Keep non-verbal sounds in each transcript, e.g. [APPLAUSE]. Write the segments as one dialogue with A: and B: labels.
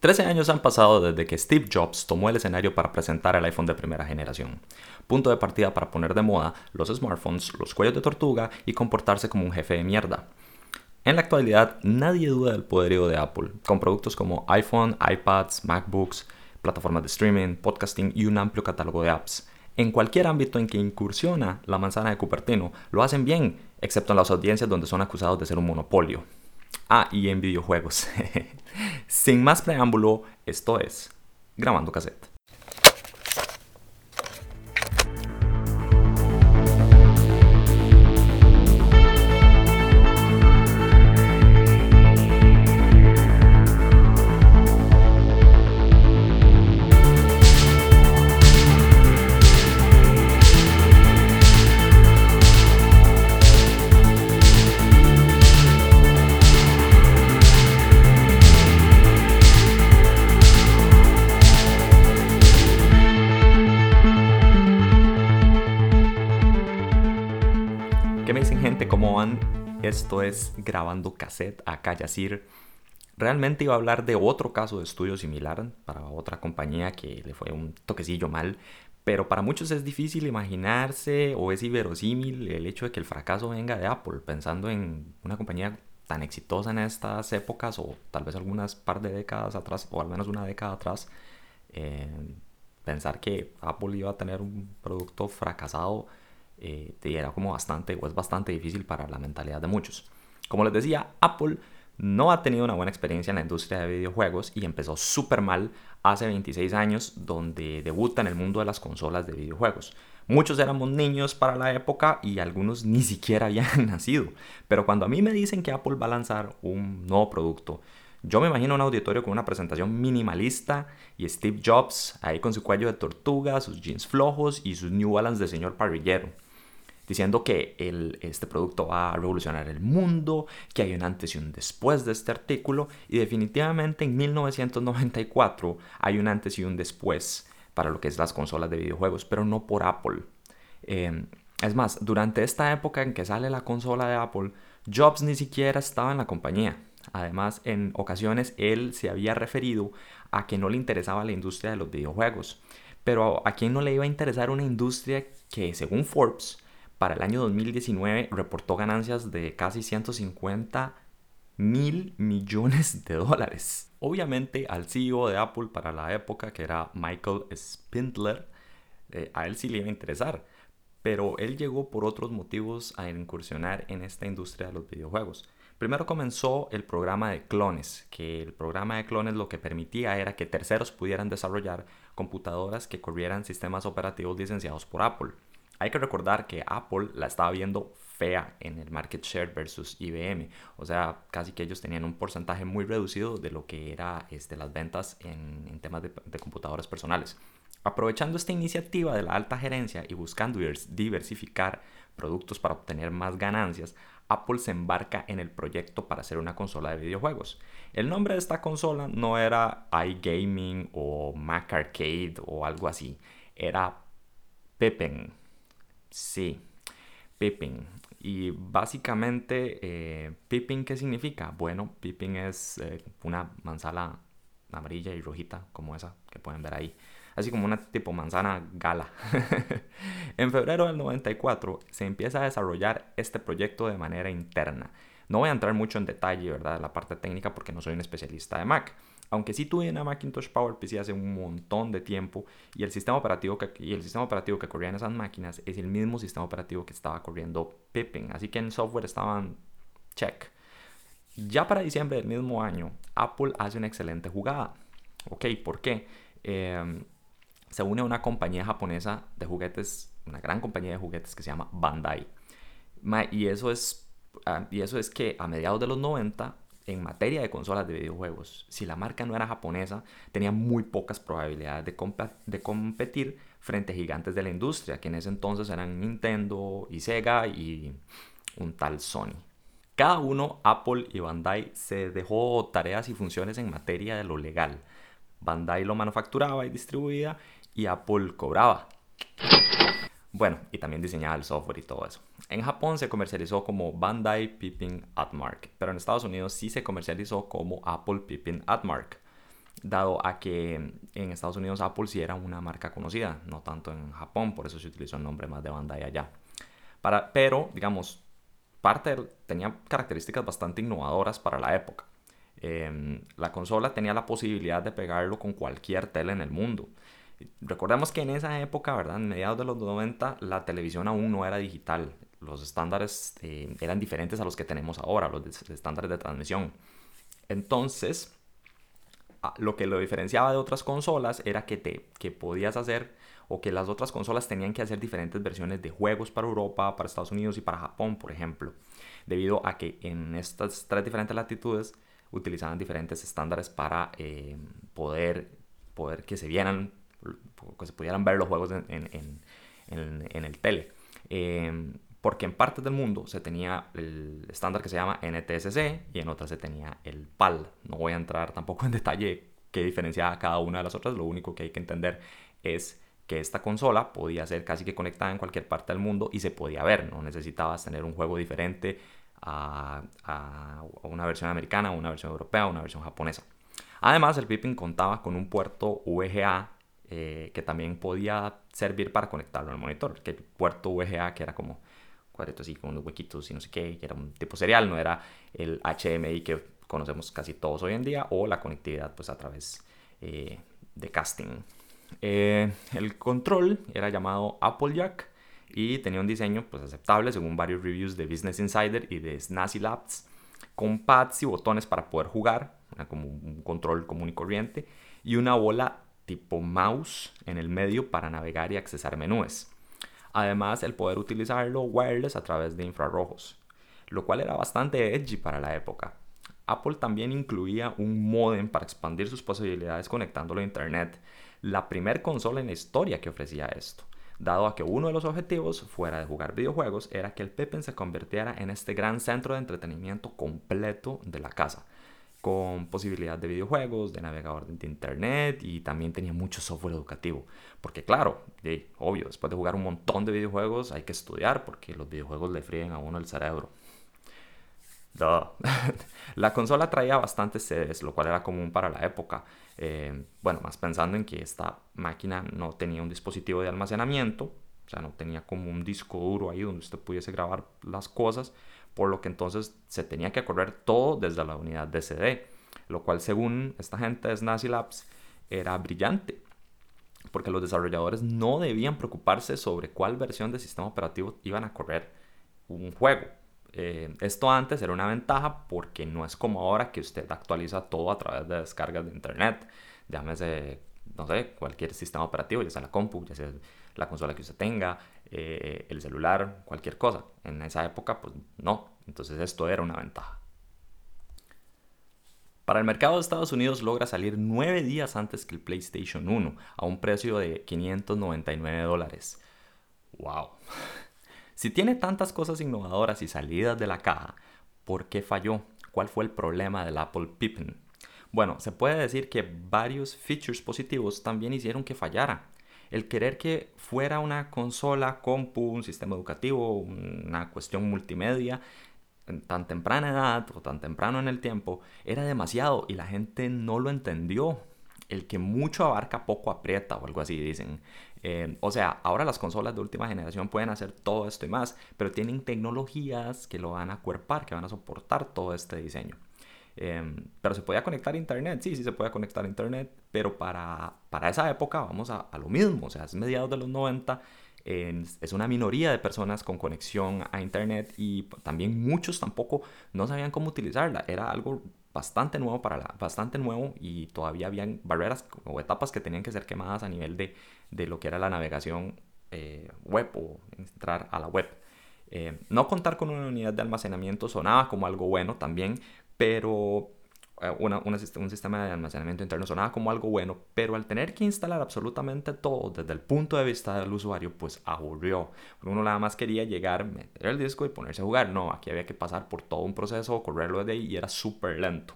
A: 13 años han pasado desde que Steve Jobs tomó el escenario para presentar el iPhone de primera generación. Punto de partida para poner de moda los smartphones, los cuellos de tortuga y comportarse como un jefe de mierda. En la actualidad, nadie duda del poderío de Apple, con productos como iPhone, iPads, MacBooks, plataformas de streaming, podcasting y un amplio catálogo de apps. En cualquier ámbito en que incursiona la manzana de Cupertino, lo hacen bien, excepto en las audiencias donde son acusados de ser un monopolio. Ah, y en videojuegos. [LAUGHS] Sin más preámbulo, esto es Grabando Cassette. Esto es Grabando Cassette, acá Yacir. Realmente iba a hablar de otro caso de estudio similar para otra compañía que le fue un toquecillo mal, pero para muchos es difícil imaginarse o es inverosímil el hecho de que el fracaso venga de Apple, pensando en una compañía tan exitosa en estas épocas o tal vez algunas par de décadas atrás o al menos una década atrás. Eh, pensar que Apple iba a tener un producto fracasado eh, era como bastante o es bastante difícil para la mentalidad de muchos. Como les decía, Apple no ha tenido una buena experiencia en la industria de videojuegos y empezó súper mal hace 26 años donde debuta en el mundo de las consolas de videojuegos. Muchos éramos niños para la época y algunos ni siquiera habían [LAUGHS] nacido. Pero cuando a mí me dicen que Apple va a lanzar un nuevo producto, yo me imagino un auditorio con una presentación minimalista y Steve Jobs ahí con su cuello de tortuga, sus jeans flojos y sus New Balance de señor parrillero diciendo que este producto va a revolucionar el mundo, que hay un antes y un después de este artículo y definitivamente en 1994 hay un antes y un después para lo que es las consolas de videojuegos, pero no por Apple. Em, es más, durante esta época en que sale la consola de Apple, Jobs ni siquiera estaba en la compañía. Además, en ocasiones él se había referido a que no le interesaba la industria de los videojuegos. Pero a quién no le iba a interesar una industria que, según Forbes, para el año 2019 reportó ganancias de casi 150 mil millones de dólares. Obviamente al CEO de Apple para la época, que era Michael Spindler, eh, a él sí le iba a interesar, pero él llegó por otros motivos a incursionar en esta industria de los videojuegos. Primero comenzó el programa de clones, que el programa de clones lo que permitía era que terceros pudieran desarrollar computadoras que corrieran sistemas operativos licenciados por Apple. Hay que recordar que Apple la estaba viendo fea en el market share versus IBM. O sea, casi que ellos tenían un porcentaje muy reducido de lo que era este, las ventas en, temas de, de, computadoras personales. Aprovechando esta iniciativa de la alta gerencia y buscando diversificar productos para obtener más ganancias, Apple se embarca en el proyecto para hacer una consola de videojuegos. El nombre de esta consola no era iGaming o Mac Arcade o algo así, era Pippin Sí, Pippin. Y básicamente, eh, Pippin, ¿qué significa? Bueno, Pippin es eh, una manzana amarilla y rojita, como esa que pueden ver ahí. Así como una tipo manzana gala. [LAUGHS] en febrero del 94 se empieza a desarrollar este proyecto de manera interna. No voy a entrar mucho en detalle, ¿verdad? La parte técnica porque no soy un especialista de Mac. Aunque sí tuve una Macintosh PowerPC hace un montón de tiempo y el sistema operativo que, y el sistema operativo que corría en esas máquinas es el mismo sistema operativo que estaba corriendo Pippin. Así que en software estaban check. Ya para diciembre del mismo año, Apple hace una excelente jugada. Ok, ¿por qué? Em, se une a una compañía japonesa de juguetes, una gran compañía de juguetes que se llama Bandai. y eso es, ah, y eso es que a mediados de los 90 en materia de consolas de videojuegos, si la marca no era japonesa, tenía muy pocas probabilidades de, competir frente a gigantes de la industria, que en ese entonces eran Nintendo y Sega y un tal Sony. Cada uno, Apple y Bandai, se dejó tareas y funciones en materia de lo legal. Bandai lo manufacturaba y distribuía y Apple cobraba. Bueno, y también diseñaba el software y todo eso. En Japón se comercializó como Bandai Pippin Atmark, pero en Estados Unidos sí se comercializó como Apple Pippin Atmark. dado a que en Estados Unidos Apple sí era una marca conocida, no tanto en Japón, por eso se utilizó el nombre más de Bandai allá. Para, pero, digamos, parte tenía características bastante innovadoras para la época. Em, la consola tenía la posibilidad de pegarlo con cualquier tele en el mundo. Recordemos que en esa época, ¿verdad? En mediados de los 90, la televisión aún no era digital. Los estándares eh, eran diferentes a los que tenemos ahora, los estándares de transmisión. Entonces, lo que lo diferenciaba de otras consolas era que, te, que podías hacer o que las otras consolas tenían que hacer diferentes versiones de juegos para Europa, para Estados Unidos y para Japón, por ejemplo, debido a que en estas tres diferentes latitudes utilizaban diferentes estándares para eh, poder, poder que se vieran, que se pudieran ver los juegos en, en, en, el tele. Em, porque en partes del mundo se tenía el estándar que se llama NTSC y en otras se tenía el PAL. No voy a entrar tampoco en [LAUGHS] detalle qué diferenciaba cada una de las otras, lo único que hay que entender es que esta consola podía ser casi que conectada en cualquier parte del mundo y se podía ver, no necesitabas tener un juego diferente a, una versión americana, una versión europea, una versión japonesa. Además, el Pippin contaba con un puerto VGA eh, que también podía servir para conectarlo al monitor, que el puerto VGA que era como cuadritos así con unos huequitos y no sé qué, que era un tipo serial, no era el HMI que conocemos casi todos hoy en día o la conectividad pues a través eh, de casting. Eh, el control era llamado Applejack y tenía un diseño pues, aceptable según varios reviews de Business Insider y de Snazzy Labs, con pads y botones para poder jugar, como un control común y corriente, y una bola tipo mouse en el medio para navegar y accesar menús. Además, el poder utilizarlo wireless a través de infrarrojos, lo cual era bastante edgy para la época. Apple también incluía un modem para expandir sus posibilidades conectándolo a Internet, la primer consola en la historia que ofrecía esto, dado a que uno de los objetivos, fuera de jugar videojuegos, era que el Pippin se convirtiera en este gran centro de entretenimiento completo de la casa, con posibilidad de videojuegos, de navegador de internet y también tenía mucho software educativo. Porque claro, obvio, después de jugar un montón de videojuegos hay que estudiar porque los videojuegos le fríen a uno el cerebro. [LAUGHS] la consola traía bastantes sedes, lo cual era común para la época. Eh, bueno, más pensando en que esta máquina no tenía un dispositivo de almacenamiento, o sea, no tenía como un disco duro ahí donde usted pudiese grabar las cosas, por lo que entonces se tenía que correr todo desde la unidad de CD, lo cual según esta gente de Snazzy Labs era brillante, porque los desarrolladores no debían preocuparse sobre cuál versión de sistema operativo iban a correr un juego eh, esto antes era una ventaja porque no es como ahora que usted actualiza todo a través de descargas de internet. Llámese, no sé, cualquier sistema operativo, ya sea la compu, ya sea la consola que usted tenga, eh, el celular, cualquier cosa. En esa época, pues no. Entonces esto era una ventaja. Para el mercado de Estados Unidos logra salir nueve días antes que el PlayStation 1 a un precio de 599 dólares. ¡Wow! Si tiene tantas cosas innovadoras y salidas de la caja, ¿por qué falló? ¿Cuál fue el problema del Apple Pippin? Bueno, se puede decir que varios features positivos también hicieron que fallara. El querer que fuera una consola, compu, un sistema educativo, una cuestión multimedia, en tan temprana edad o tan temprano en el tiempo, era demasiado y la gente no lo entendió. El que mucho abarca poco aprieta o algo así dicen. Eh, o sea, ahora las consolas de última generación pueden hacer todo esto y más, pero tienen tecnologías que lo van a cuerpar, que van a soportar todo este diseño. Em, pero se podía conectar a internet, sí, sí se puede conectar a internet, pero para, para esa época vamos a, a, lo mismo, o sea, es mediados de los 90, es una minoría de personas con conexión a internet y también muchos tampoco no sabían cómo utilizarla, era algo bastante nuevo para la, bastante nuevo y todavía habían barreras o etapas que tenían que ser quemadas a nivel de, de lo que era la navegación eh, web o entrar a la web. Eh, no contar con una unidad de almacenamiento sonaba como algo bueno también, pero eh, un sistema de almacenamiento interno sonaba como algo bueno, pero al tener que instalar absolutamente todo desde el punto de vista del usuario, pues aburrió. Uno nada más quería llegar, meter el disco y ponerse a jugar. No, aquí había que pasar por todo un proceso, correrlo desde ahí y era súper lento.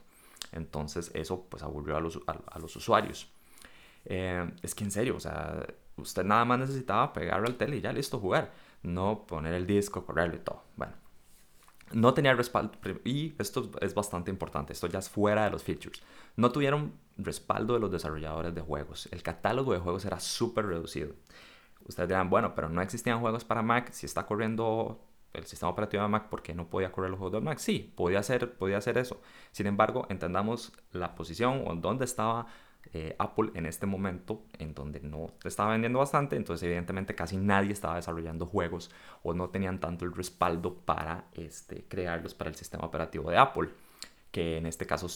A: Entonces eso pues aburrió a los, a, los usuarios. Eh, es que en serio, o sea, usted nada más necesitaba pegarlo al tele y ya listo, jugar. No poner el disco, correrlo y todo. Bueno, no tenía respaldo, y esto es bastante importante, esto ya es fuera de los features. No tuvieron respaldo de los desarrolladores de juegos. El catálogo de juegos era súper reducido. Ustedes dirán, bueno, pero no existían juegos para Mac. Si está corriendo el sistema operativo de Mac, ¿por qué no podía correr los juegos de Mac? Sí, podía hacer, podía hacer eso. Sin embargo, entendamos la posición o dónde estaba eh, Apple en este momento, en donde no estaba vendiendo bastante, entonces evidentemente casi nadie estaba desarrollando juegos o no tenían tanto el respaldo para este, crearlos para el sistema operativo de Apple, que en este caso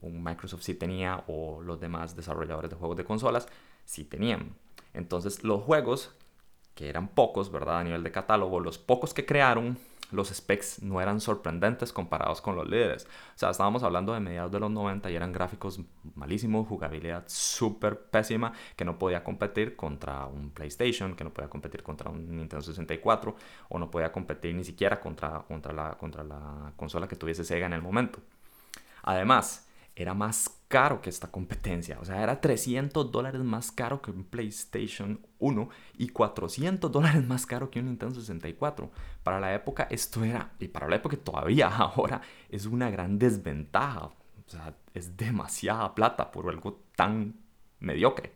A: un Microsoft sí tenía o los demás desarrolladores de juegos de consolas sí tenían. Entonces los juegos, que eran pocos, ¿verdad? A nivel de catálogo, los pocos que crearon, los specs no eran sorprendentes comparados con los líderes. O sea, estábamos hablando de mediados de los 90 y eran gráficos malísimos, jugabilidad súper pésima, que no podía competir contra un PlayStation, que no podía competir contra un Nintendo 64, o no podía competir ni siquiera contra, contra, la, contra la consola que tuviese Sega en el momento. Además, era más caro que esta competencia. O sea, era 300 dólares más caro que un PlayStation 1 y 400 dólares más caro que un Nintendo 64. Para la época esto era, y para la época todavía [LAUGHS] ahora, es una gran desventaja. O sea, es demasiada plata por algo tan mediocre.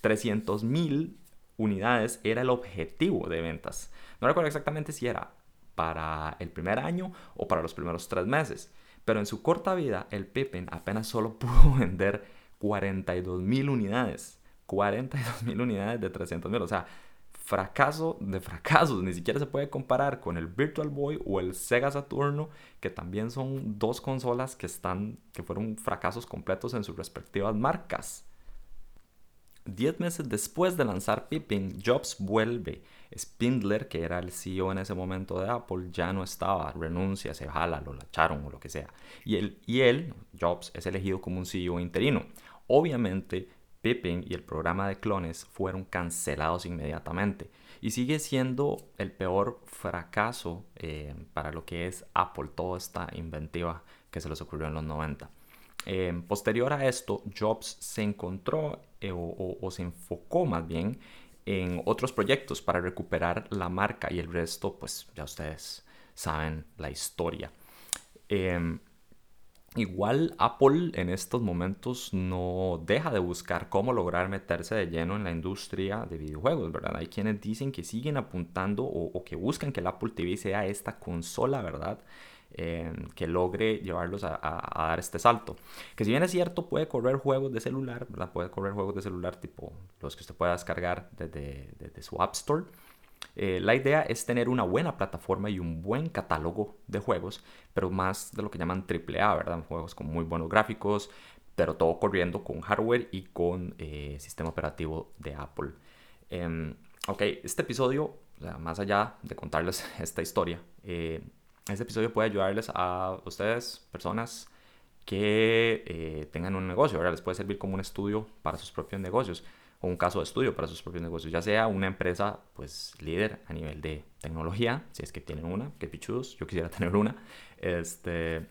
A: 300 mil unidades era el objetivo de ventas. No recuerdo exactamente si era para el primer año o para los primeros tres meses. Pero en su corta vida, el Pippin apenas solo [LAUGHS] pudo vender 42 mil unidades. 42 mil unidades de 300 mil. O sea, fracaso de fracasos. Ni siquiera se puede comparar con el Virtual Boy o el Sega Saturno, que también son dos consolas que, están, que fueron fracasos completos en sus respectivas marcas. Diez meses después de lanzar Pippin, Jobs vuelve. Spindler, que era el CEO en ese momento de Apple, ya no estaba, renuncia, se jala, lo lacharon o lo que sea. Y él, Jobs, es elegido como un CEO interino. Obviamente, Pippin y el programa de clones fueron cancelados inmediatamente. Y sigue siendo el peor fracaso eh, para lo que es Apple, toda esta inventiva que se les ocurrió en los 90. Eh, posterior a esto, Jobs se encontró eh, o, se enfocó más bien en otros proyectos para recuperar la marca y el resto, pues ya ustedes saben la historia. Em, igual Apple en estos momentos no deja de buscar cómo lograr meterse de lleno en la industria de videojuegos, ¿verdad? Hay quienes dicen que siguen apuntando o, o que buscan que el Apple TV sea esta consola, ¿verdad? Em, que logre llevarlos a, dar este salto. Que si bien es cierto, puede correr juegos de celular, ¿verdad? Puede correr juegos de celular tipo los que usted pueda descargar desde, su App Store. Eh, la idea es tener una buena plataforma y un buen catálogo de juegos, pero más de lo que llaman AAA, ¿verdad? Juegos con muy buenos gráficos, pero todo corriendo con hardware y con eh, sistema operativo de Apple. Em, ok, este episodio, más allá de contarles [LAUGHS] esta historia, eh, este episodio puede ayudarles a ustedes, personas que eh, tengan un negocio, ¿verdad? Les puede servir como un estudio para sus propios negocios o un caso de estudio para sus propios negocios, ya sea una empresa pues líder a nivel de tecnología, si es que tienen una, que pichudos, yo quisiera [LAUGHS] tener una, este,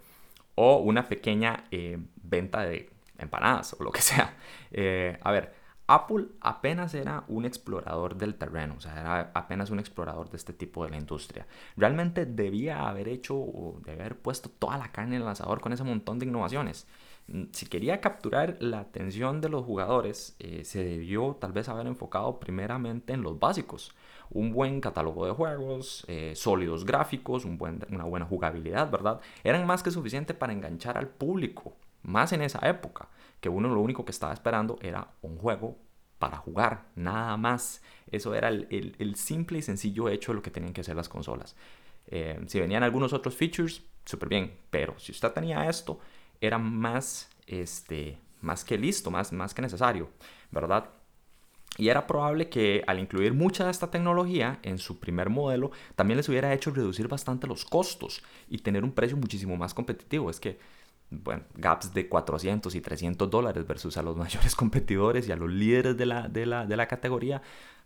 A: o una pequeña eh, venta de empanadas o lo que sea. Eh, a ver, Apple apenas era un explorador del terreno, o sea, era apenas un explorador de este tipo de la industria. Realmente debía haber hecho o haber puesto toda la carne en el lanzador con ese montón de innovaciones. Mm, si quería capturar la atención de los jugadores, eh, se debió tal vez haber enfocado primeramente en los básicos. Un buen catálogo de juegos, eh, sólidos gráficos, una buena jugabilidad, ¿verdad? Eran más que suficiente para enganchar al público, más en esa época uno lo único que estaba esperando era un juego para jugar, nada más. Eso era el, simple y sencillo hecho de lo que tenían que hacer las consolas. Eh, si venían algunos otros features, súper bien, pero si usted tenía esto, era más, este, más que listo, más, más que necesario, ¿verdad? Y era probable que al incluir mucha de esta tecnología en su primer modelo, también les hubiera hecho reducir bastante los costos y tener un precio muchísimo más competitivo. Es que bueno, gaps de 400 y 300 dólares versus a los [LAUGHS] mayores competidores y a los líderes de la, de la, de la categoría,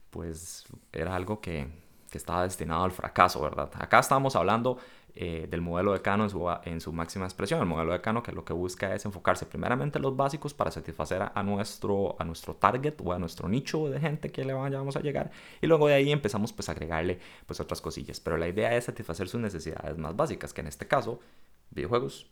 A: pues era algo que, que, estaba destinado al fracaso, ¿verdad? Acá estamos hablando eh, del modelo de Cano en su, en su, máxima expresión. El modelo de Cano que lo que busca es enfocarse primeramente en los básicos para satisfacer a, nuestro, a nuestro target o a nuestro nicho de gente que le vayamos a llegar y luego de ahí empezamos pues a agregarle pues otras cosillas. Pero la idea es satisfacer sus necesidades más básicas, que en este caso, videojuegos,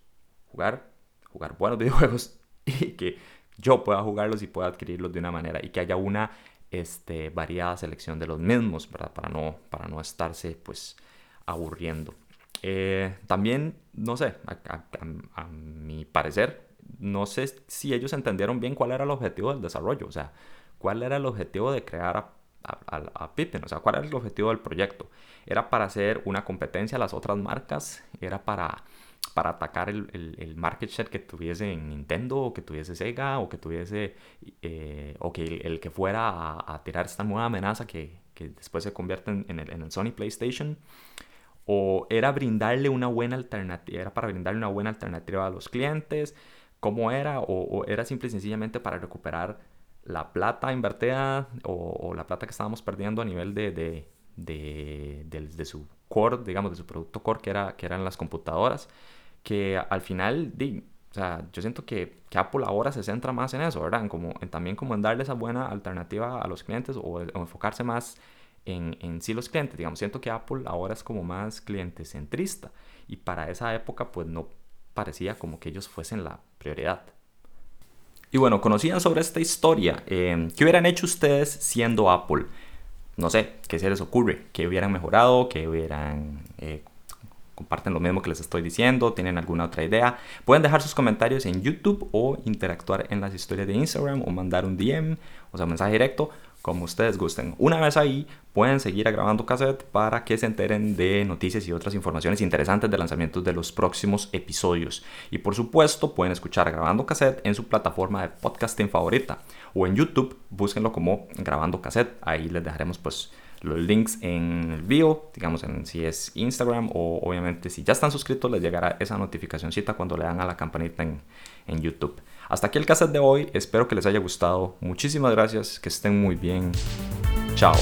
A: jugar, jugar buenos [LAUGHS] videojuegos y que yo pueda jugarlos y pueda adquirirlos de una manera y que haya una este, variada selección de los mismos, ¿verdad? Para no, para no estarse pues aburriendo. Eh, también, no sé, a, mi parecer, no sé si ellos entendieron bien cuál era el objetivo del desarrollo, o sea, cuál era el objetivo de crear a, Pippin, o sea, cuál era el objetivo del proyecto. Era para hacer una competencia a las otras marcas, era para, para atacar el, el, market share que tuviese en Nintendo, o que tuviese Sega, o que tuviese, eh, o que el, que fuera a, tirar esta nueva amenaza que, que después se convierte en, en, el, en el Sony PlayStation o era brindarle una buena alternativa, era para brindarle una buena alternativa a los clientes, cómo era, o, era simple y sencillamente para recuperar la plata invertida o, la plata que estábamos perdiendo a nivel de, de, su core, digamos, de su producto core, que, era, que eran las computadoras, que al final, o sea, yo siento que, que, Apple ahora se centra más en eso, ¿verdad? como, también como en darle esa buena alternativa a los clientes o, enfocarse más en, sí los clientes. Digamos, siento que Apple ahora es como más cliente centrista y para esa época pues no parecía como que ellos fuesen la prioridad. Y bueno, conocían sobre esta historia. Eh, ¿Qué hubieran hecho ustedes siendo Apple? No sé, ¿qué se les ocurre? ¿Qué hubieran mejorado? ¿Qué hubieran... Eh, comparten lo mismo que les estoy diciendo? ¿Tienen alguna otra idea? Pueden dejar sus comentarios en YouTube o interactuar en las historias de Instagram o mandar un DM, o sea, mensaje directo como ustedes gusten. Una vez ahí, pueden seguir grabando cassette para que se enteren de noticias y otras informaciones interesantes de lanzamientos de los próximos episodios. Y por supuesto, pueden escuchar grabando cassette en su plataforma de podcasting favorita o en YouTube, búsquenlo como grabando cassette. Ahí les dejaremos pues los links en el bio, digamos en si es Instagram o obviamente si ya están suscritos les llegará esa notificacióncita cuando le dan a la campanita en, en YouTube. Hasta aquí el cassette de hoy, espero que les haya gustado. Muchísimas gracias, que estén muy bien. Chao.